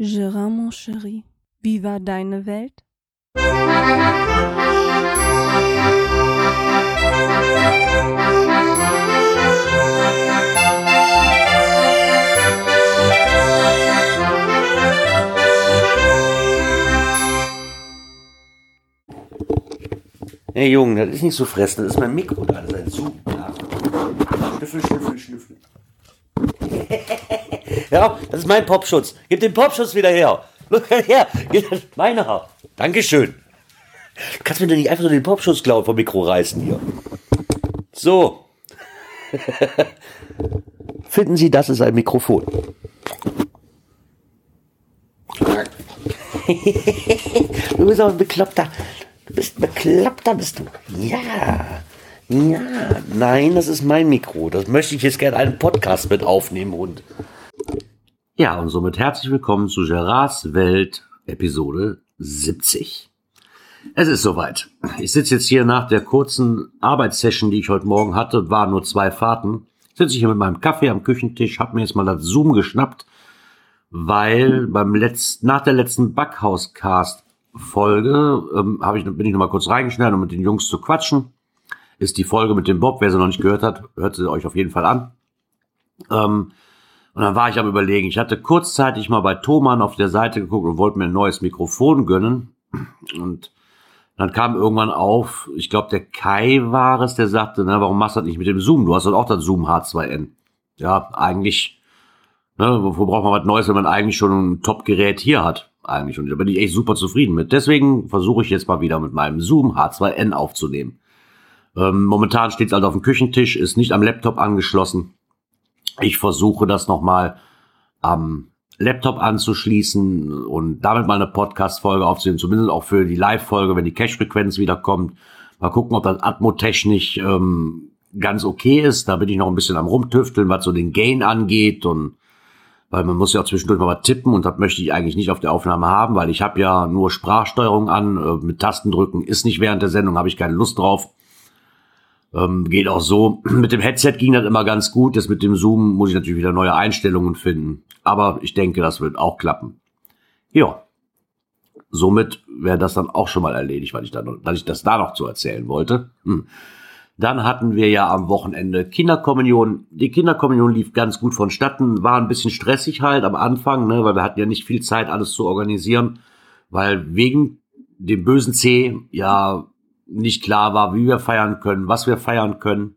Gérard, mon chéri, wie war deine Welt? Hey Junge, das ist nicht so fressen, das ist mein Mikro da, das ist ein Zoom. Ja. Schnüffel, schnüffel, schnüffel. ja, das ist mein Popschutz. Gib den Popschutz wieder her. Her, meiner. Dankeschön. Du kannst mir doch nicht einfach so den Popschutz klauen vom Mikro reißen hier. So. Finden Sie, das ist ein Mikrofon. du bist auch ein Bekloppter. Du bist ein Bekloppter, bist du. Ja. Ja. Nein, das ist mein Mikro. Das möchte ich jetzt gerne einen Podcast mit aufnehmen und. Ja, und somit herzlich willkommen zu Gerards Welt, Episode 70. Es ist soweit. Ich sitze jetzt hier nach der kurzen Arbeitssession, die ich heute Morgen hatte, waren nur zwei Fahrten. Sitze ich hier mit meinem Kaffee am Küchentisch, habe mir jetzt mal das Zoom geschnappt, weil beim letzten, nach der letzten Backhaus-Cast-Folge ähm, ich, bin ich noch mal kurz reingeschnitten, um mit den Jungs zu quatschen. Ist die Folge mit dem Bob, wer sie noch nicht gehört hat, hört sie euch auf jeden Fall an. Ähm, und dann war ich am überlegen. Ich hatte kurzzeitig mal bei Thomann auf der Seite geguckt und wollte mir ein neues Mikrofon gönnen. Und dann kam irgendwann auf, ich glaube, der Kai war es, der sagte, na, warum machst du das nicht mit dem Zoom? Du hast doch auch das Zoom H2N. Ja, eigentlich, ne, wofür braucht man was Neues, wenn man eigentlich schon ein Top-Gerät hier hat? Eigentlich. Und da bin ich echt super zufrieden mit. Deswegen versuche ich jetzt mal wieder mit meinem Zoom H2N aufzunehmen. Ähm, momentan steht es halt auf dem Küchentisch, ist nicht am Laptop angeschlossen. Ich versuche das nochmal am Laptop anzuschließen und damit mal eine Podcast-Folge aufzunehmen, zumindest auch für die Live-Folge, wenn die Cache-Frequenz wieder kommt. Mal gucken, ob das Atmo-technisch ähm, ganz okay ist. Da bin ich noch ein bisschen am rumtüfteln, was so den Gain angeht und weil man muss ja zwischendurch mal was tippen und das möchte ich eigentlich nicht auf der Aufnahme haben, weil ich habe ja nur Sprachsteuerung an, äh, mit Tastendrücken ist nicht während der Sendung, habe ich keine Lust drauf. Ähm, geht auch so. Mit dem Headset ging das immer ganz gut. Das mit dem Zoom muss ich natürlich wieder neue Einstellungen finden. Aber ich denke, das wird auch klappen. Ja. Somit wäre das dann auch schon mal erledigt, weil ich, dann, weil ich das da noch zu erzählen wollte. Hm. Dann hatten wir ja am Wochenende Kinderkommunion. Die Kinderkommunion lief ganz gut vonstatten, war ein bisschen stressig halt am Anfang, ne, weil wir hatten ja nicht viel Zeit, alles zu organisieren, weil wegen dem bösen C ja nicht klar war, wie wir feiern können, was wir feiern können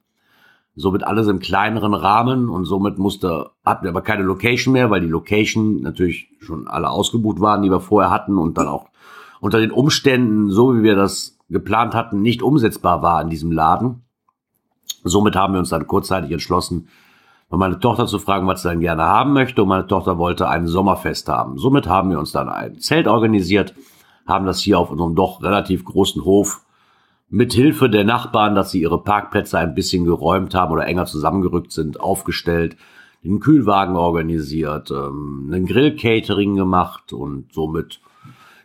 somit alles im kleineren Rahmen und somit musste, hatten wir aber keine Location mehr, weil die Location natürlich schon alle ausgebucht waren, die wir vorher hatten und dann auch unter den Umständen, so wie wir das geplant hatten, nicht umsetzbar war in diesem Laden. Somit haben wir uns dann kurzzeitig entschlossen, meine Tochter zu fragen, was sie dann gerne haben möchte und meine Tochter wollte ein Sommerfest haben. Somit haben wir uns dann ein Zelt organisiert, haben das hier auf unserem doch relativ großen Hof mit Hilfe der Nachbarn, dass sie ihre Parkplätze ein bisschen geräumt haben oder enger zusammengerückt sind, aufgestellt, den Kühlwagen organisiert, ähm, einen Grill-Catering gemacht und somit,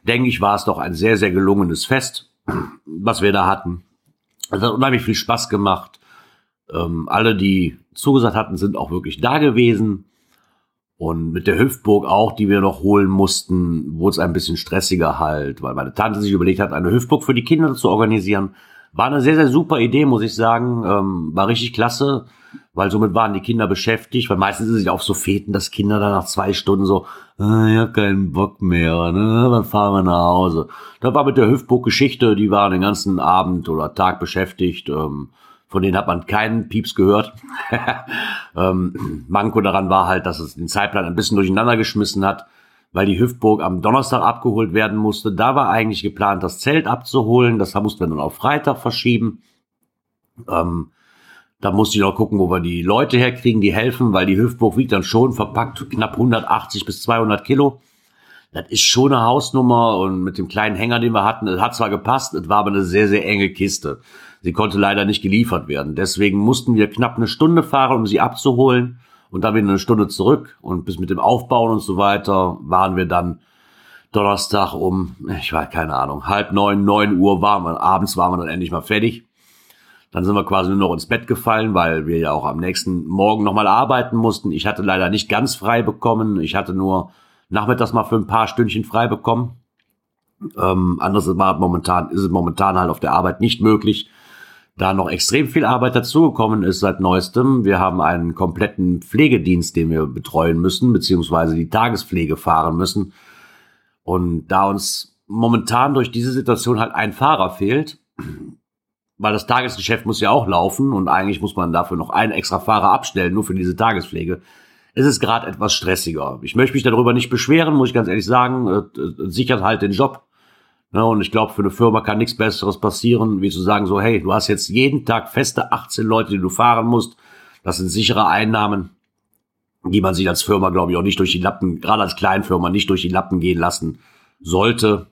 denke ich, war es doch ein sehr, sehr gelungenes Fest, was wir da hatten. Es hat unheimlich viel Spaß gemacht. Ähm, alle, die zugesagt hatten, sind auch wirklich da gewesen. Und mit der Hüftburg auch, die wir noch holen mussten, wurde es ein bisschen stressiger halt, weil meine Tante sich überlegt hat, eine Hüftburg für die Kinder zu organisieren. War eine sehr, sehr super Idee, muss ich sagen. Ähm, war richtig klasse, weil somit waren die Kinder beschäftigt, weil meistens ist es ja auch so Feten, dass Kinder dann nach zwei Stunden so, ah, ich hab keinen Bock mehr, ne? dann fahren wir nach Hause. Da war mit der Hüftburg Geschichte, die war den ganzen Abend oder Tag beschäftigt. Ähm, von denen hat man keinen Pieps gehört. ähm, Manko daran war halt, dass es den Zeitplan ein bisschen durcheinander geschmissen hat, weil die Hüftburg am Donnerstag abgeholt werden musste. Da war eigentlich geplant, das Zelt abzuholen. Das mussten wir dann auf Freitag verschieben. Ähm, da musste ich noch gucken, wo wir die Leute herkriegen, die helfen, weil die Hüftburg wiegt dann schon verpackt knapp 180 bis 200 Kilo. Das ist schon eine Hausnummer und mit dem kleinen Hänger, den wir hatten, es hat zwar gepasst, es war aber eine sehr, sehr enge Kiste. Sie konnte leider nicht geliefert werden. Deswegen mussten wir knapp eine Stunde fahren, um sie abzuholen und dann wieder eine Stunde zurück. Und bis mit dem Aufbauen und so weiter waren wir dann Donnerstag um, ich weiß keine Ahnung, halb neun, neun Uhr waren wir, abends waren wir dann endlich mal fertig. Dann sind wir quasi nur noch ins Bett gefallen, weil wir ja auch am nächsten Morgen nochmal arbeiten mussten. Ich hatte leider nicht ganz frei bekommen. Ich hatte nur nachmittags mal für ein paar Stündchen frei bekommen. Ähm, anders war momentan, ist es momentan halt auf der Arbeit nicht möglich, da noch extrem viel Arbeit dazugekommen ist seit neuestem. Wir haben einen kompletten Pflegedienst, den wir betreuen müssen, beziehungsweise die Tagespflege fahren müssen. Und da uns momentan durch diese Situation halt ein Fahrer fehlt, weil das Tagesgeschäft muss ja auch laufen und eigentlich muss man dafür noch einen extra Fahrer abstellen, nur für diese Tagespflege, ist es gerade etwas stressiger. Ich möchte mich darüber nicht beschweren, muss ich ganz ehrlich sagen. Äh, sichert halt den Job. Ne, und ich glaube, für eine Firma kann nichts Besseres passieren, wie zu sagen, so, hey, du hast jetzt jeden Tag feste 18 Leute, die du fahren musst. Das sind sichere Einnahmen, die man sich als Firma, glaube ich, auch nicht durch die Lappen, gerade als Kleinfirma, nicht durch die Lappen gehen lassen sollte.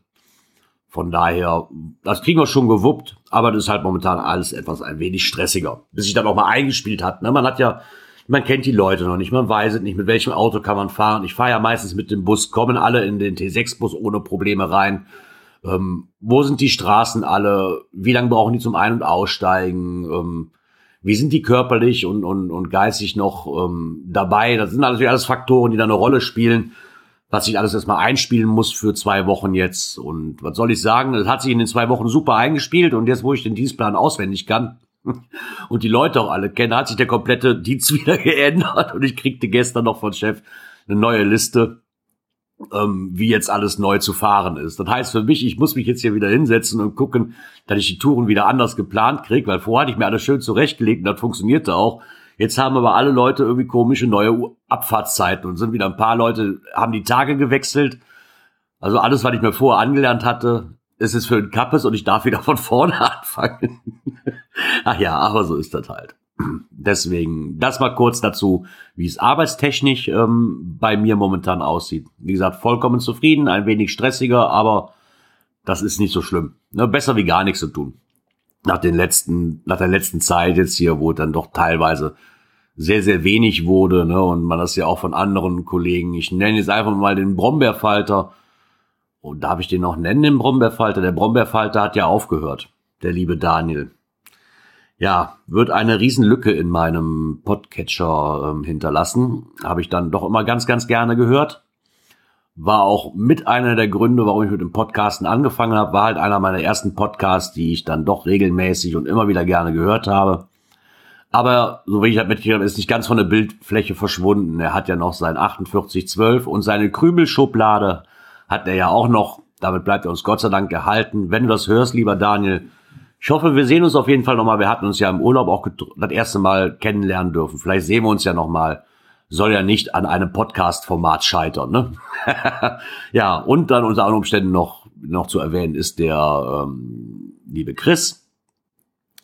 Von daher, das kriegen wir schon gewuppt, aber das ist halt momentan alles etwas ein wenig stressiger, bis sich dann auch mal eingespielt hat. Ne? Man hat ja, man kennt die Leute noch nicht, man weiß es nicht, mit welchem Auto kann man fahren. Ich fahre ja meistens mit dem Bus, kommen alle in den T6-Bus ohne Probleme rein. Ähm, wo sind die Straßen alle? Wie lange brauchen die zum Ein- und Aussteigen? Ähm, wie sind die körperlich und, und, und geistig noch ähm, dabei? Das sind natürlich alles Faktoren, die da eine Rolle spielen, was sich alles erstmal einspielen muss für zwei Wochen jetzt. Und was soll ich sagen? Das hat sich in den zwei Wochen super eingespielt und jetzt, wo ich den Dienstplan auswendig kann und die Leute auch alle kenne, hat sich der komplette Dienst wieder geändert und ich kriegte gestern noch von Chef eine neue Liste ähm, wie jetzt alles neu zu fahren ist. Das heißt für mich, ich muss mich jetzt hier wieder hinsetzen und gucken, dass ich die Touren wieder anders geplant kriege, weil vorher hatte ich mir alles schön zurechtgelegt und das funktionierte auch. Jetzt haben aber alle Leute irgendwie komische neue Abfahrtszeiten und sind wieder ein paar Leute, haben die Tage gewechselt. Also alles, was ich mir vorher angelernt hatte, ist es für ein Kappes und ich darf wieder von vorne anfangen. Ach ja, aber so ist das halt. Deswegen, das mal kurz dazu, wie es arbeitstechnisch ähm, bei mir momentan aussieht. Wie gesagt, vollkommen zufrieden, ein wenig stressiger, aber das ist nicht so schlimm. Ne, besser wie gar nichts zu tun. Nach den letzten, nach der letzten Zeit jetzt hier, wo dann doch teilweise sehr, sehr wenig wurde, ne, und man das ja auch von anderen Kollegen, ich nenne jetzt einfach mal den Brombeerfalter, und darf ich den noch nennen, den Brombeerfalter? Der Brombeerfalter hat ja aufgehört, der liebe Daniel ja, wird eine Riesenlücke in meinem Podcatcher ähm, hinterlassen. Habe ich dann doch immer ganz, ganz gerne gehört. War auch mit einer der Gründe, warum ich mit dem Podcasten angefangen habe. War halt einer meiner ersten Podcasts, die ich dann doch regelmäßig und immer wieder gerne gehört habe. Aber so wie ich halt mitgekriegt habe, ist nicht ganz von der Bildfläche verschwunden. Er hat ja noch sein 4812 und seine Krümelschublade hat er ja auch noch. Damit bleibt er uns Gott sei Dank gehalten. Wenn du das hörst, lieber Daniel, ich hoffe, wir sehen uns auf jeden Fall nochmal. Wir hatten uns ja im Urlaub auch das erste Mal kennenlernen dürfen. Vielleicht sehen wir uns ja nochmal. Soll ja nicht an einem Podcast-Format scheitern, ne? ja, und dann unter anderen Umständen noch, noch zu erwähnen ist der ähm, liebe Chris,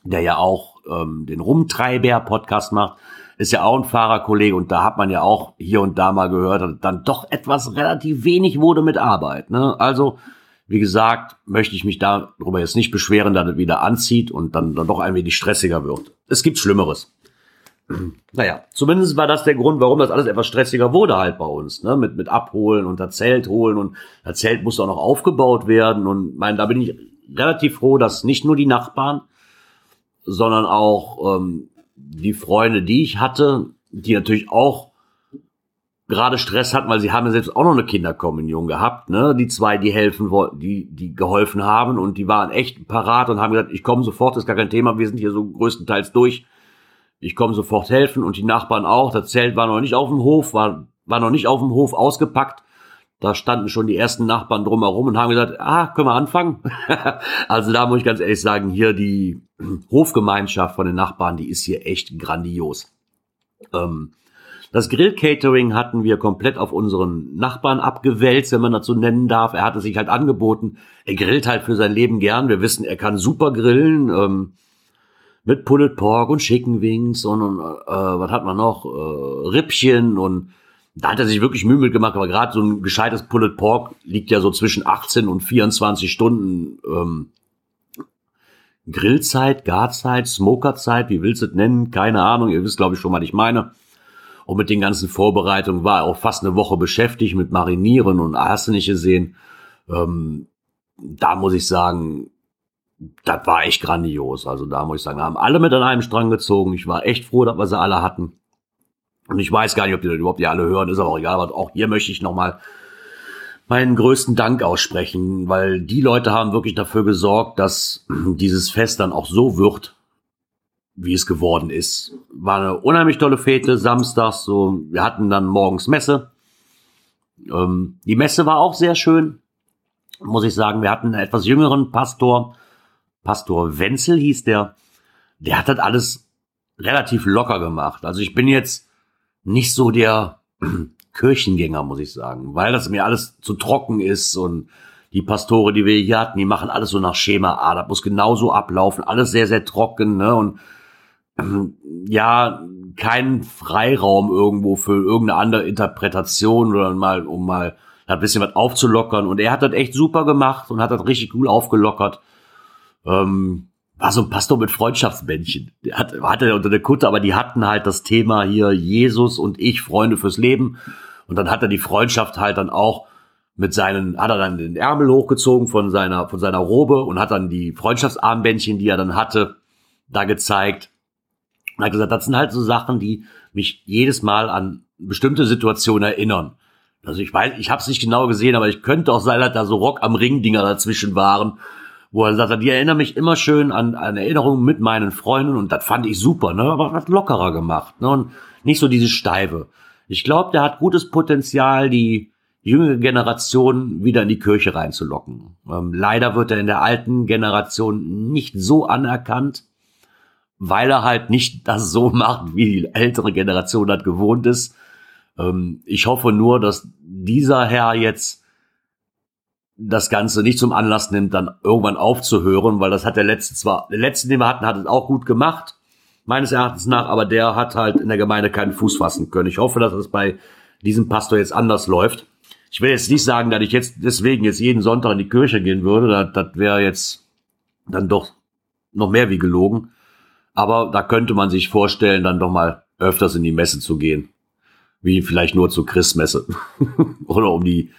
der ja auch ähm, den Rumtreiber-Podcast macht. Ist ja auch ein Fahrerkollege und da hat man ja auch hier und da mal gehört, dass dann doch etwas relativ wenig wurde mit Arbeit. Ne? Also wie gesagt, möchte ich mich darüber jetzt nicht beschweren, dass es wieder anzieht und dann, dann doch ein wenig stressiger wird. Es gibt Schlimmeres. Naja, zumindest war das der Grund, warum das alles etwas stressiger wurde halt bei uns, ne? Mit, mit Abholen und das Zelt holen und das Zelt muss auch noch aufgebaut werden und mein, da bin ich relativ froh, dass nicht nur die Nachbarn, sondern auch ähm, die Freunde, die ich hatte, die natürlich auch gerade Stress hatten, weil sie haben ja selbst auch noch eine Kinderkommunion gehabt, ne? Die zwei, die helfen wollten, die, die geholfen haben und die waren echt parat und haben gesagt, ich komme sofort, ist gar kein Thema, wir sind hier so größtenteils durch. Ich komme sofort helfen und die Nachbarn auch. Das Zelt war noch nicht auf dem Hof, war, war noch nicht auf dem Hof ausgepackt. Da standen schon die ersten Nachbarn drumherum und haben gesagt, ah, können wir anfangen? also da muss ich ganz ehrlich sagen, hier die Hofgemeinschaft von den Nachbarn, die ist hier echt grandios. Ähm, das Grill-Catering hatten wir komplett auf unseren Nachbarn abgewälzt, wenn man so nennen darf. Er hatte sich halt angeboten. Er grillt halt für sein Leben gern. Wir wissen, er kann super grillen. Ähm, mit Pulled Pork und Chicken Wings und, und äh, was hat man noch? Äh, Rippchen und da hat er sich wirklich Mühe mitgemacht, aber gerade so ein gescheites Pulled Pork liegt ja so zwischen 18 und 24 Stunden ähm, Grillzeit, Garzeit, Smokerzeit, wie willst du es nennen? Keine Ahnung, ihr wisst, glaube ich, schon, was ich meine. Und mit den ganzen Vorbereitungen war auch fast eine Woche beschäftigt mit Marinieren und hast du nicht gesehen. Ähm, da muss ich sagen, das war echt grandios. Also da muss ich sagen, haben alle mit an einem Strang gezogen. Ich war echt froh, dass wir sie alle hatten. Und ich weiß gar nicht, ob die überhaupt die alle hören, ist aber auch egal. Aber auch hier möchte ich nochmal meinen größten Dank aussprechen, weil die Leute haben wirklich dafür gesorgt, dass dieses Fest dann auch so wird, wie es geworden ist. War eine unheimlich tolle Fete, samstags, so, wir hatten dann morgens Messe. Ähm, die Messe war auch sehr schön, muss ich sagen. Wir hatten einen etwas jüngeren Pastor, Pastor Wenzel hieß der. Der hat das alles relativ locker gemacht. Also ich bin jetzt nicht so der Kirchengänger, muss ich sagen, weil das mir alles zu trocken ist und die Pastore, die wir hier hatten, die machen alles so nach Schema A. Das muss genauso ablaufen, alles sehr, sehr trocken, ne? Und ja, kein Freiraum irgendwo für irgendeine andere Interpretation oder mal, um mal ein bisschen was aufzulockern. Und er hat das echt super gemacht und hat das richtig cool aufgelockert. Ähm, war so ein Pastor mit Freundschaftsbändchen. Der hat, hatte unter der Kutte, aber die hatten halt das Thema hier Jesus und ich, Freunde fürs Leben. Und dann hat er die Freundschaft halt dann auch mit seinen, hat er dann den Ärmel hochgezogen von seiner, von seiner Robe und hat dann die Freundschaftsarmbändchen, die er dann hatte, da gezeigt. Und hat gesagt, das sind halt so Sachen, die mich jedes Mal an bestimmte Situationen erinnern. Also ich weiß, ich habe es nicht genau gesehen, aber ich könnte auch sein, dass da so Rock am Ring Dinger dazwischen waren, wo er sagt, die erinnern mich immer schön an, an Erinnerungen mit meinen Freunden und das fand ich super, ne? Aber was lockerer gemacht, ne? Und nicht so diese Steife. Ich glaube, der hat gutes Potenzial, die jüngere Generation wieder in die Kirche reinzulocken. Ähm, leider wird er in der alten Generation nicht so anerkannt weil er halt nicht das so macht, wie die ältere Generation das gewohnt ist. Ähm, ich hoffe nur, dass dieser Herr jetzt das Ganze nicht zum Anlass nimmt, dann irgendwann aufzuhören, weil das hat der letzte zwar, der letzte, den wir hatten, hat es auch gut gemacht, meines Erachtens nach, aber der hat halt in der Gemeinde keinen Fuß fassen können. Ich hoffe, dass es bei diesem Pastor jetzt anders läuft. Ich will jetzt nicht sagen, dass ich jetzt deswegen jetzt jeden Sonntag in die Kirche gehen würde, das, das wäre jetzt dann doch noch mehr wie gelogen. Aber da könnte man sich vorstellen, dann doch mal öfters in die Messe zu gehen. Wie vielleicht nur zur Christmesse. Oder um die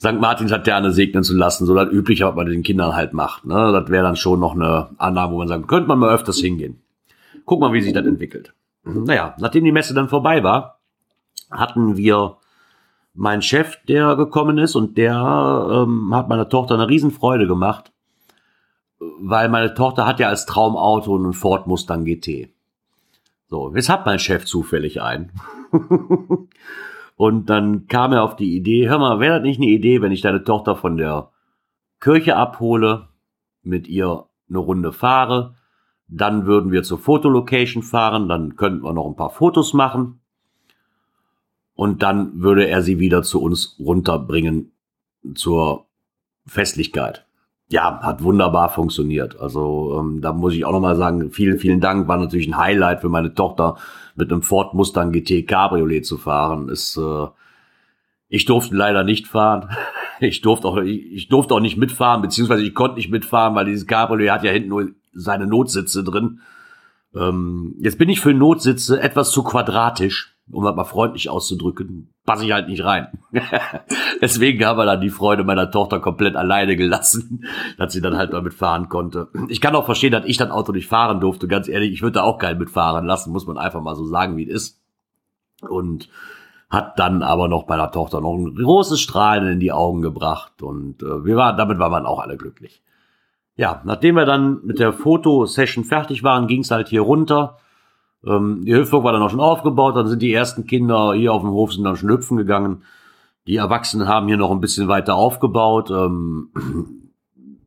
St. Martins Laterne segnen zu lassen, so das übliche, was man den Kindern halt macht. Ne? Das wäre dann schon noch eine Annahme, wo man sagt, könnte man mal öfters hingehen. Guck mal, wie sich das entwickelt. Naja, nachdem die Messe dann vorbei war, hatten wir meinen Chef, der gekommen ist und der ähm, hat meiner Tochter eine Riesenfreude gemacht, weil meine Tochter hat ja als Traumauto einen Ford Mustang GT. So, jetzt hat mein Chef zufällig einen. und dann kam er auf die Idee, hör mal, wäre das nicht eine Idee, wenn ich deine Tochter von der Kirche abhole, mit ihr eine Runde fahre, dann würden wir zur Fotolocation fahren, dann könnten wir noch ein paar Fotos machen und dann würde er sie wieder zu uns runterbringen zur Festlichkeit ja, hat wunderbar funktioniert. Also ähm, da muss ich auch nochmal sagen, vielen, vielen Dank. War natürlich ein Highlight für meine Tochter, mit einem Ford Mustang GT Cabriolet zu fahren. Ist, äh, ich durfte leider nicht fahren. Ich durfte auch, ich, ich durfte auch nicht mitfahren, beziehungsweise ich konnte nicht mitfahren, weil dieses Cabriolet hat ja hinten nur seine Notsitze drin. Ähm, jetzt bin ich für Notsitze etwas zu quadratisch um das mal freundlich auszudrücken, passe ich halt nicht rein. Deswegen haben wir dann die Freude meiner Tochter komplett alleine gelassen, dass sie dann halt mal mitfahren konnte. Ich kann auch verstehen, dass ich das Auto nicht fahren durfte. Ganz ehrlich, ich würde da auch keinen mitfahren lassen, muss man einfach mal so sagen, wie es ist. Und hat dann aber noch bei der Tochter noch ein großes Strahlen in die Augen gebracht und äh, wir waren, damit waren wir auch alle glücklich. Ja, nachdem wir dann mit der Fotosession fertig waren, ging es halt hier runter ähm, die Hüpfburg war dann auch schon aufgebaut, dann sind die ersten Kinder hier auf dem Hof sind dann schon hüpfen gegangen. Die Erwachsenen haben hier noch ein bisschen weiter aufgebaut, ähm,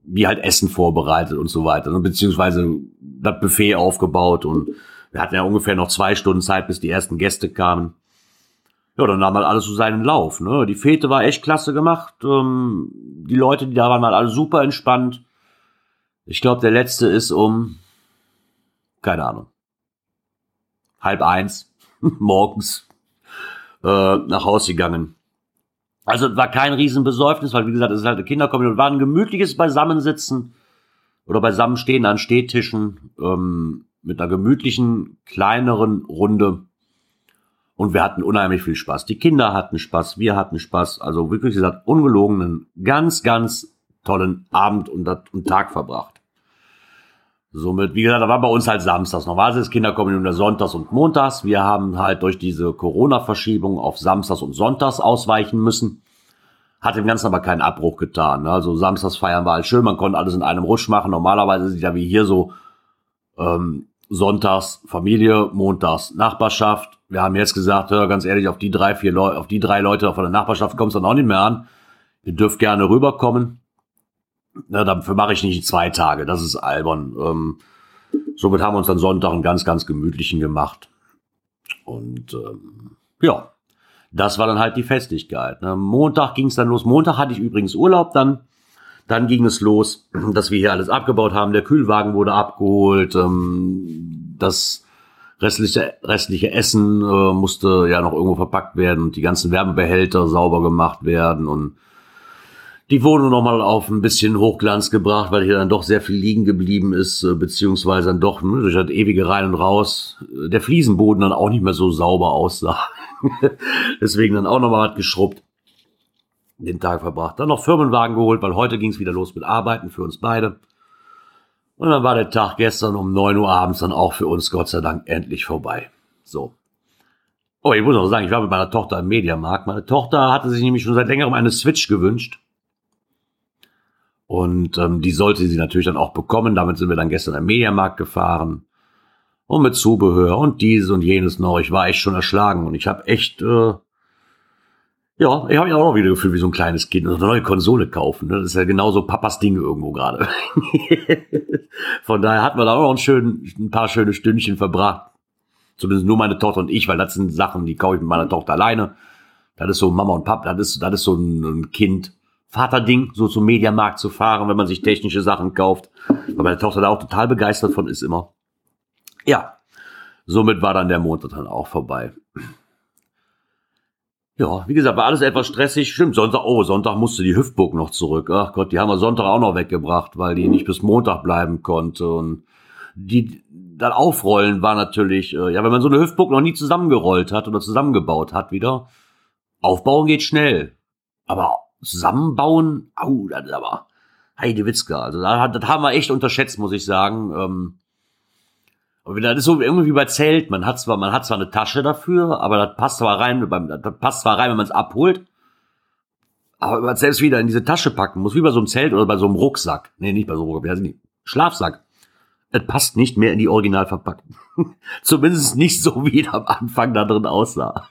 wie halt Essen vorbereitet und so weiter, ne? beziehungsweise das Buffet aufgebaut und wir hatten ja ungefähr noch zwei Stunden Zeit, bis die ersten Gäste kamen. Ja, dann nahm halt alles so seinen Lauf. Ne? Die Fete war echt klasse gemacht. Ähm, die Leute, die da waren, waren alle super entspannt. Ich glaube, der letzte ist um, keine Ahnung, halb eins morgens äh, nach Haus gegangen. Also war kein Riesenbesäufnis, weil wie gesagt, es ist halt eine Kinderkommunion, war ein gemütliches Beisammensitzen oder Beisammenstehen an Stehtischen ähm, mit einer gemütlichen, kleineren Runde. Und wir hatten unheimlich viel Spaß. Die Kinder hatten Spaß, wir hatten Spaß. Also wirklich gesagt, ungelogenen, ganz, ganz tollen Abend und, und Tag verbracht. Somit, wie gesagt, da war bei uns halt samstags. Normalerweise ist Kinderkommunion sonntags und montags. Wir haben halt durch diese Corona-Verschiebung auf samstags und sonntags ausweichen müssen. hat dem Ganzen aber keinen Abbruch getan. Ne? Also samstags feiern war halt schön, man konnte alles in einem Rutsch machen. Normalerweise ist es ja wie hier so ähm, sonntags Familie, montags Nachbarschaft. Wir haben jetzt gesagt, hör, ganz ehrlich, auf die drei, vier Leute, auf die drei Leute von der Nachbarschaft kommt es dann auch nicht mehr an. Ihr dürft gerne rüberkommen. Na, dafür mache ich nicht zwei Tage, das ist albern. Ähm, somit haben wir uns dann Sonntag einen ganz, ganz gemütlichen gemacht. Und ähm, ja, das war dann halt die Festigkeit. Ne? Montag ging es dann los. Montag hatte ich übrigens Urlaub dann. Dann ging es los, dass wir hier alles abgebaut haben. Der Kühlwagen wurde abgeholt. Ähm, das restliche, restliche Essen äh, musste ja noch irgendwo verpackt werden und die ganzen Wärmebehälter sauber gemacht werden und die Wohnung nochmal auf ein bisschen Hochglanz gebracht, weil hier dann doch sehr viel liegen geblieben ist, äh, beziehungsweise dann doch ne, durch das ewige Rein und Raus äh, der Fliesenboden dann auch nicht mehr so sauber aussah. Deswegen dann auch nochmal was geschrubbt. Den Tag verbracht. Dann noch Firmenwagen geholt, weil heute ging es wieder los mit Arbeiten für uns beide. Und dann war der Tag gestern um neun Uhr abends dann auch für uns Gott sei Dank endlich vorbei. So. Oh, ich muss noch sagen, ich war mit meiner Tochter im Mediamarkt. Meine Tochter hatte sich nämlich schon seit längerem eine Switch gewünscht. Und ähm, die sollte sie natürlich dann auch bekommen. Damit sind wir dann gestern im Mediamarkt gefahren. Und mit Zubehör und dieses und jenes noch. Ich war echt schon erschlagen und ich habe echt, äh, ja, ich habe mich auch noch wieder gefühlt wie so ein kleines Kind. eine neue Konsole kaufen. Ne? Das ist ja genauso Papas Ding irgendwo gerade. Von daher hatten wir da auch noch ein, schön, ein paar schöne Stündchen verbracht. Zumindest nur meine Tochter und ich, weil das sind Sachen, die kaufe ich mit meiner Tochter alleine. Das ist so Mama und Papa, das ist, das ist so ein, ein Kind. Vaterding, so zum Mediamarkt zu fahren, wenn man sich technische Sachen kauft. Weil meine Tochter da auch total begeistert von ist immer. Ja, somit war dann der Montag dann auch vorbei. Ja, wie gesagt, war alles etwas stressig. Stimmt, Sonntag, oh, Sonntag musste die Hüftburg noch zurück. Ach Gott, die haben wir Sonntag auch noch weggebracht, weil die nicht bis Montag bleiben konnte. Und die dann aufrollen war natürlich, äh, ja, wenn man so eine Hüftburg noch nie zusammengerollt hat oder zusammengebaut hat wieder, aufbauen geht schnell. Aber zusammenbauen, au, das ist aber Heidewitzka. Also das haben wir echt unterschätzt, muss ich sagen. Ähm, aber das ist so irgendwie bei Zelt. Man hat zwar, man hat zwar eine Tasche dafür, aber das passt zwar rein, das passt zwar rein, wenn man es abholt. Aber wenn man selbst wieder in diese Tasche packen muss, wie bei so einem Zelt oder bei so einem Rucksack. Nee, nicht bei so einem Rucksack, wie heißt die? Schlafsack. Es passt nicht mehr in die Originalverpackung. Zumindest nicht so, wie es am Anfang da drin aussah.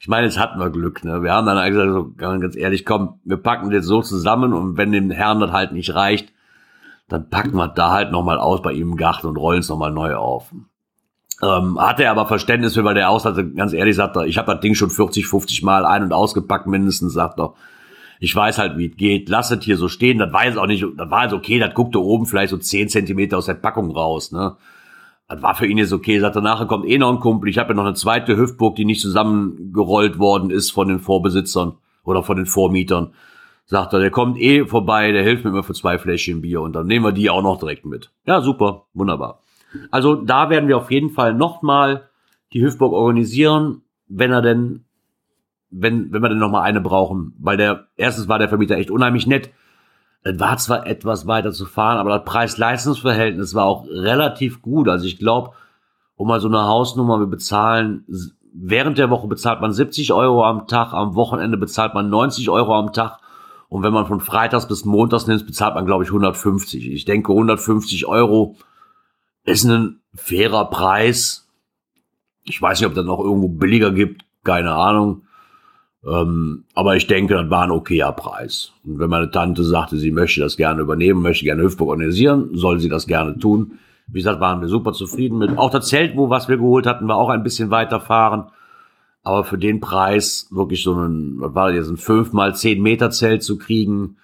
Ich meine, jetzt hatten wir Glück, ne? Wir haben dann gesagt, so, ganz ehrlich, komm, wir packen das so zusammen und wenn dem Herrn das halt nicht reicht, dann packen wir da halt nochmal aus bei ihm im Garten und rollen es nochmal neu auf. Ähm, hat er aber Verständnis für, weil der aus hatte, ganz ehrlich sagt er, ich habe das Ding schon 40, 50 Mal ein- und ausgepackt mindestens, sagt er. Ich weiß halt, wie es geht. Lass es hier so stehen. Das weiß auch nicht. Das war jetzt okay. Das guckte oben vielleicht so 10 Zentimeter aus der Packung raus. Ne? Das war für ihn jetzt okay. Er, nachher kommt eh noch ein Kumpel. Ich habe ja noch eine zweite Hüftburg, die nicht zusammengerollt worden ist von den Vorbesitzern oder von den Vormietern sagt er, der kommt eh vorbei, der hilft mir immer für zwei Fläschchen Bier und dann nehmen wir die auch noch direkt mit. Ja, super, wunderbar. Also da werden wir auf jeden Fall nochmal die Hüftburg organisieren, wenn er denn, wenn, wenn wir denn nochmal eine brauchen, weil der, erstens war der Vermieter echt unheimlich nett. Es war zwar etwas weiter zu fahren, aber das Preis-Leistungs-Verhältnis war auch relativ gut. Also ich glaube, um mal so eine Hausnummer, wir bezahlen, während der Woche bezahlt man 70 Euro am Tag, am Wochenende bezahlt man 90 Euro am Tag und wenn man von Freitags bis Montags nimmt, bezahlt man, glaube ich, 150. Ich denke, 150 Euro ist ein fairer Preis. Ich weiß nicht, ob das noch irgendwo billiger gibt. Keine Ahnung. Ähm, aber ich denke, das war ein okayer Preis. Und wenn meine Tante sagte, sie möchte das gerne übernehmen, möchte gerne Hüftburg organisieren, soll sie das gerne tun. Wie gesagt, waren wir super zufrieden mit. Auch das Zelt, wo was wir geholt hatten, war auch ein bisschen weiterfahren. Aber für den Preis wirklich so ein, was war das jetzt, ein 5 mal 10 Meter Zelt zu kriegen,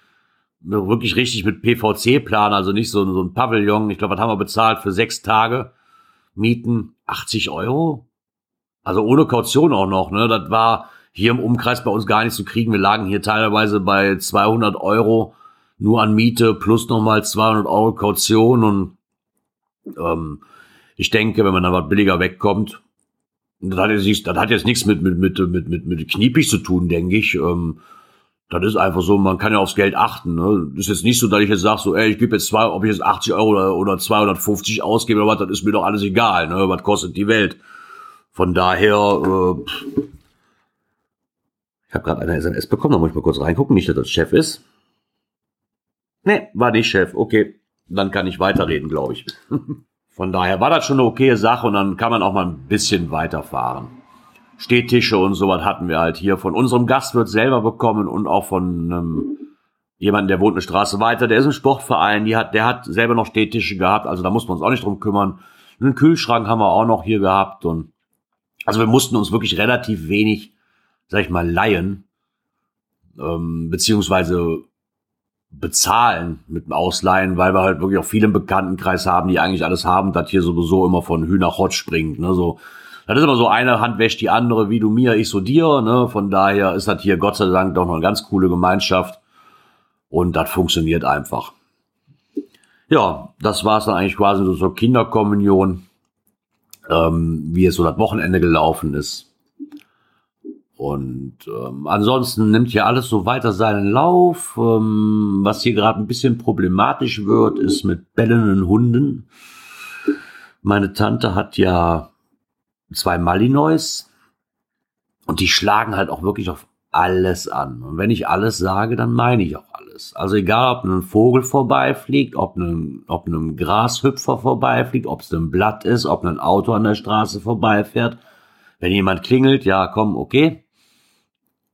wirklich richtig mit PVC-Plan, also nicht so, so ein Pavillon. Ich glaube, was haben wir bezahlt für sechs Tage? Mieten 80 Euro? Also ohne Kaution auch noch, ne? Das war hier im Umkreis bei uns gar nicht zu kriegen. Wir lagen hier teilweise bei 200 Euro nur an Miete plus nochmal 200 Euro Kaution und ähm, ich denke, wenn man dann was billiger wegkommt, das hat jetzt, das hat jetzt nichts mit, mit, mit, mit, mit, mit kniepig zu tun, denke ich. Ähm, das ist einfach so, man kann ja aufs Geld achten. Ne? Das ist jetzt nicht so, dass ich jetzt sage, so, ey, ich gebe jetzt zwei, ob ich jetzt 80 Euro oder, oder 250 ausgebe oder was, das ist mir doch alles egal. Ne? Was kostet die Welt? Von daher, äh, Ich habe gerade eine SMS bekommen, da muss ich mal kurz reingucken, nicht, dass das Chef ist. Nee, war nicht Chef. Okay, dann kann ich weiterreden, glaube ich. Von daher war das schon eine okaye Sache und dann kann man auch mal ein bisschen weiterfahren. Stehtische und sowas hatten wir halt hier von unserem Gastwirt selber bekommen und auch von ähm, jemandem, der wohnt eine Straße weiter. Der ist ein Sportverein, die hat, der hat selber noch Stehtische gehabt, also da muss man uns auch nicht drum kümmern. Einen Kühlschrank haben wir auch noch hier gehabt und also wir mussten uns wirklich relativ wenig, sag ich mal, leihen, ähm, beziehungsweise bezahlen mit dem Ausleihen, weil wir halt wirklich auch viele im Bekanntenkreis haben, die eigentlich alles haben, das hier sowieso immer von Hühner nach Hot springt. Ne? So, das ist immer so eine Hand wäscht die andere, wie du mir, ich so dir. Ne? Von daher ist das hier Gott sei Dank doch noch eine ganz coole Gemeinschaft und das funktioniert einfach. Ja, das war es dann eigentlich quasi so zur Kinderkommunion, ähm, wie es so das Wochenende gelaufen ist. Und ähm, ansonsten nimmt hier alles so weiter seinen Lauf. Ähm, was hier gerade ein bisschen problematisch wird, ist mit bellenden Hunden. Meine Tante hat ja zwei Malinois und die schlagen halt auch wirklich auf alles an. Und wenn ich alles sage, dann meine ich auch alles. Also egal, ob ein Vogel vorbeifliegt, ob ein, ob ein Grashüpfer vorbeifliegt, ob es ein Blatt ist, ob ein Auto an der Straße vorbeifährt. Wenn jemand klingelt, ja, komm, okay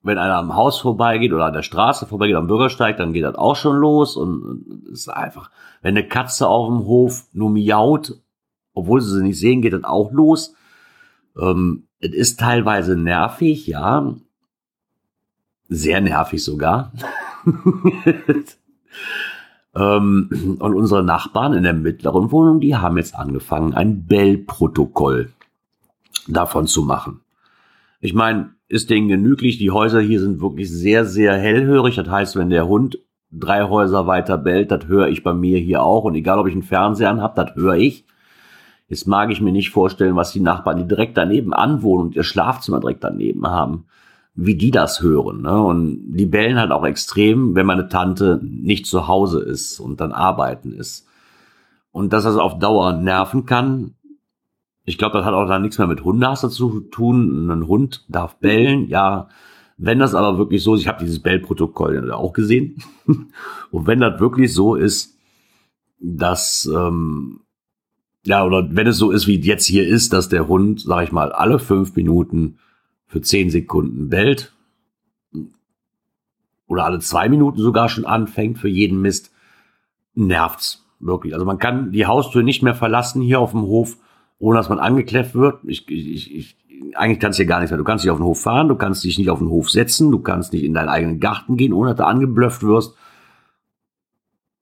wenn einer am Haus vorbeigeht oder an der Straße vorbeigeht, am Bürgersteig, dann geht das auch schon los und es ist einfach, wenn eine Katze auf dem Hof nur miaut, obwohl sie sie nicht sehen, geht das auch los. Ähm, es ist teilweise nervig, ja. Sehr nervig sogar. ähm, und unsere Nachbarn in der mittleren Wohnung, die haben jetzt angefangen, ein Bell-Protokoll davon zu machen. Ich meine, ist denen genüglich. Die Häuser hier sind wirklich sehr, sehr hellhörig. Das heißt, wenn der Hund drei Häuser weiter bellt, das höre ich bei mir hier auch. Und egal, ob ich einen Fernseher anhab, das höre ich. Jetzt mag ich mir nicht vorstellen, was die Nachbarn, die direkt daneben anwohnen und ihr Schlafzimmer direkt daneben haben, wie die das hören. Ne? Und die bellen halt auch extrem, wenn meine Tante nicht zu Hause ist und dann arbeiten ist. Und dass das auf Dauer nerven kann, ich glaube, das hat auch dann nichts mehr mit Hundehasse zu tun. Ein Hund darf bellen, ja. Wenn das aber wirklich so ist, ich habe dieses Bellprotokoll auch gesehen. Und wenn das wirklich so ist, dass, ähm, ja, oder wenn es so ist, wie jetzt hier ist, dass der Hund, sag ich mal, alle fünf Minuten für zehn Sekunden bellt, oder alle zwei Minuten sogar schon anfängt für jeden Mist, nervt's wirklich. Also man kann die Haustür nicht mehr verlassen hier auf dem Hof, ohne dass man angekläfft wird. Ich, ich, ich, eigentlich kannst du hier gar nichts mehr. Du kannst nicht auf den Hof fahren, du kannst dich nicht auf den Hof setzen, du kannst nicht in deinen eigenen Garten gehen, ohne dass du angeblufft wirst.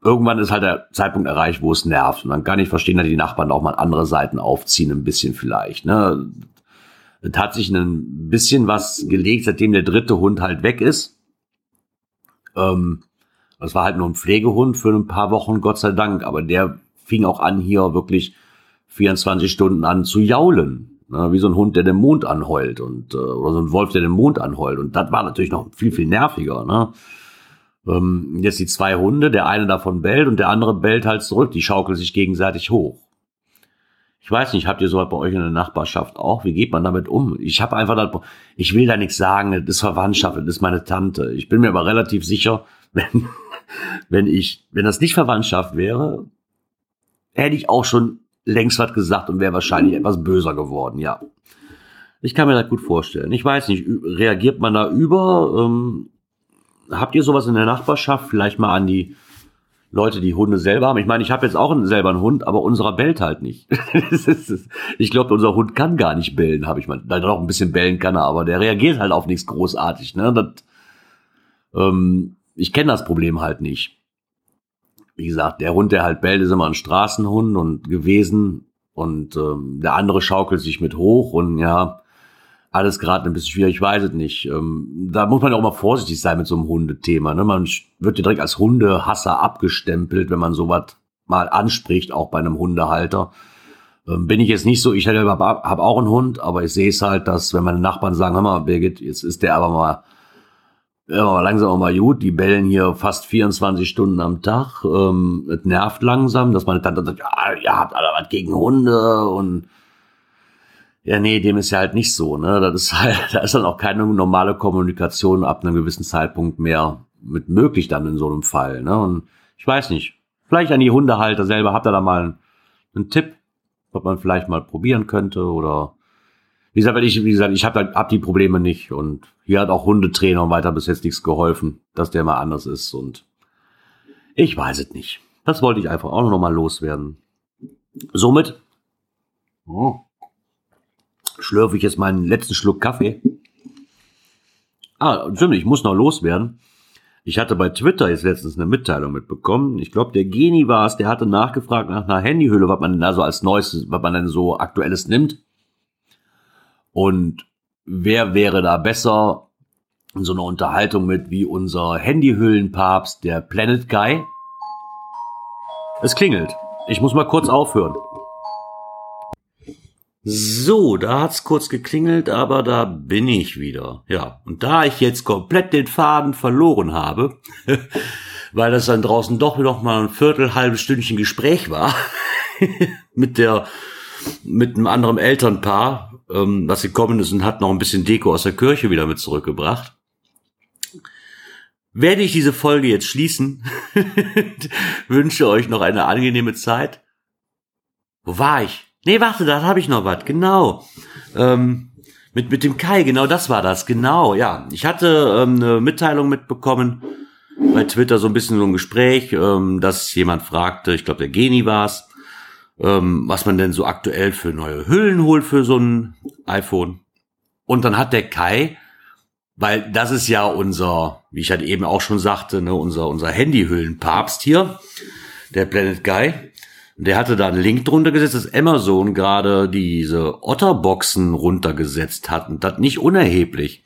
Irgendwann ist halt der Zeitpunkt erreicht, wo es nervt. Und dann kann ich verstehen, dass die Nachbarn auch mal andere Seiten aufziehen, ein bisschen vielleicht. Ne? Es hat sich ein bisschen was gelegt, seitdem der dritte Hund halt weg ist. Ähm, das war halt nur ein Pflegehund für ein paar Wochen, Gott sei Dank. Aber der fing auch an, hier wirklich 24 Stunden an zu jaulen. Ne, wie so ein Hund, der den Mond anheult und äh, oder so ein Wolf, der den Mond anheult. Und das war natürlich noch viel, viel nerviger. Ne? Ähm, jetzt die zwei Hunde, der eine davon bellt und der andere bellt halt zurück. Die schaukeln sich gegenseitig hoch. Ich weiß nicht, habt ihr sowas bei euch in der Nachbarschaft auch? Wie geht man damit um? Ich habe einfach das, ich will da nichts sagen, das ist Verwandtschaft, das ist meine Tante. Ich bin mir aber relativ sicher, wenn, wenn ich, wenn das nicht Verwandtschaft wäre, hätte ich auch schon längst was gesagt und wäre wahrscheinlich etwas böser geworden, ja. Ich kann mir das gut vorstellen. Ich weiß nicht, reagiert man da über? Ähm, habt ihr sowas in der Nachbarschaft? Vielleicht mal an die Leute, die Hunde selber haben. Ich meine, ich habe jetzt auch selber einen Hund, aber unserer bellt halt nicht. ich glaube, unser Hund kann gar nicht bellen, habe ich mal. Da doch ein bisschen bellen kann er, aber der reagiert halt auf nichts großartig. Ne? Das, ähm, ich kenne das Problem halt nicht wie gesagt, der Hund, der halt bellt, ist immer ein Straßenhund und gewesen. Und ähm, der andere schaukelt sich mit hoch und ja, alles gerade ein bisschen schwierig, ich weiß es nicht. Ähm, da muss man ja auch mal vorsichtig sein mit so einem Hundethema. Ne? Man wird ja direkt als Hundehasser abgestempelt, wenn man sowas mal anspricht, auch bei einem Hundehalter. Ähm, bin ich jetzt nicht so, ich habe auch einen Hund, aber ich sehe es halt, dass wenn meine Nachbarn sagen, hör mal, Birgit, jetzt ist der aber mal ja, langsam auch mal gut. Die bellen hier fast 24 Stunden am Tag. Ähm, es nervt langsam, dass meine Tante sagt, ja, ihr habt alle was gegen Hunde und Ja, nee, dem ist ja halt nicht so, ne? Das ist halt, da ist dann auch keine normale Kommunikation ab einem gewissen Zeitpunkt mehr mit möglich dann in so einem Fall, ne? Und ich weiß nicht. Vielleicht an die Hundehalter selber, habt ihr da mal einen, einen Tipp, was man vielleicht mal probieren könnte oder wie gesagt, ich, wie gesagt, ich habe hab die Probleme nicht und hier hat auch Hundetrainer und weiter bis jetzt nichts geholfen, dass der mal anders ist und ich weiß es nicht. Das wollte ich einfach auch noch mal loswerden. Somit oh, schlürfe ich jetzt meinen letzten Schluck Kaffee. Ah, stimmt, ich muss noch loswerden. Ich hatte bei Twitter jetzt letztens eine Mitteilung mitbekommen. Ich glaube, der Geni war es, der hatte nachgefragt nach einer Handyhülle, was man da so als Neues, was man denn so Aktuelles nimmt. Und wer wäre da besser in so einer Unterhaltung mit wie unser Handyhüllenpapst, der Planet Guy? Es klingelt. Ich muss mal kurz aufhören. So, da hat's kurz geklingelt, aber da bin ich wieder. Ja, und da ich jetzt komplett den Faden verloren habe, weil das dann draußen doch noch mal ein Viertel, halbes Stündchen Gespräch war mit der mit einem anderen Elternpaar, ähm, was gekommen ist und hat noch ein bisschen Deko aus der Kirche wieder mit zurückgebracht. Werde ich diese Folge jetzt schließen. Wünsche euch noch eine angenehme Zeit. Wo war ich? Nee, warte, da habe ich noch was. Genau. Ähm, mit, mit dem Kai, genau das war das. Genau, ja. Ich hatte ähm, eine Mitteilung mitbekommen bei Twitter, so ein bisschen so ein Gespräch, ähm, dass jemand fragte, ich glaube der Geni war's, ähm, was man denn so aktuell für neue Hüllen holt für so ein iPhone. Und dann hat der Kai, weil das ist ja unser, wie ich halt eben auch schon sagte, ne, unser, unser Handyhüllenpapst hier, der Planet Guy. Der hatte da einen Link drunter gesetzt, dass Amazon gerade diese Otterboxen runtergesetzt hat. Und das nicht unerheblich.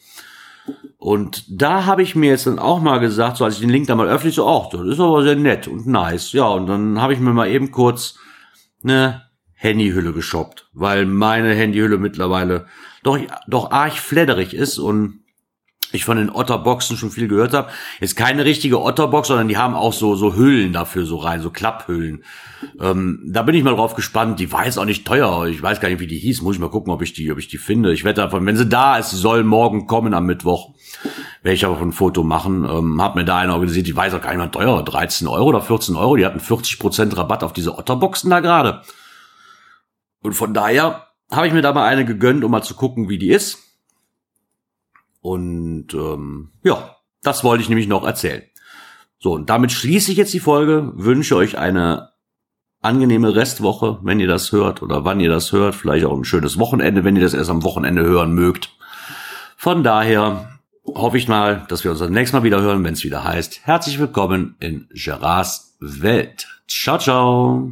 Und da habe ich mir jetzt dann auch mal gesagt, so als ich den Link da mal öffentlich so, ach, das ist aber sehr nett und nice. Ja, und dann habe ich mir mal eben kurz eine Handyhülle geshoppt, weil meine Handyhülle mittlerweile doch, doch arg fledderig ist und ich von den Otterboxen schon viel gehört habe. Jetzt keine richtige Otterbox, sondern die haben auch so, so Hüllen dafür so rein, so Klapphüllen. Ähm, da bin ich mal drauf gespannt. Die jetzt auch nicht teuer. Ich weiß gar nicht, wie die hieß. Muss ich mal gucken, ob ich die, ob ich die finde. Ich werde davon, wenn sie da ist, sie soll morgen kommen am Mittwoch. Werde ich aber ein Foto machen. Ähm, hab mir da eine organisiert, die weiß auch gar nicht mehr teuer. 13 Euro oder 14 Euro. Die hatten 40% Rabatt auf diese Otterboxen da gerade. Und von daher habe ich mir da mal eine gegönnt, um mal zu gucken, wie die ist. Und ähm, ja, das wollte ich nämlich noch erzählen. So, und damit schließe ich jetzt die Folge, wünsche euch eine angenehme Restwoche, wenn ihr das hört oder wann ihr das hört, vielleicht auch ein schönes Wochenende, wenn ihr das erst am Wochenende hören mögt. Von daher hoffe ich mal, dass wir uns das nächste Mal wieder hören, wenn es wieder heißt, herzlich willkommen in Gerards Welt. Ciao, ciao.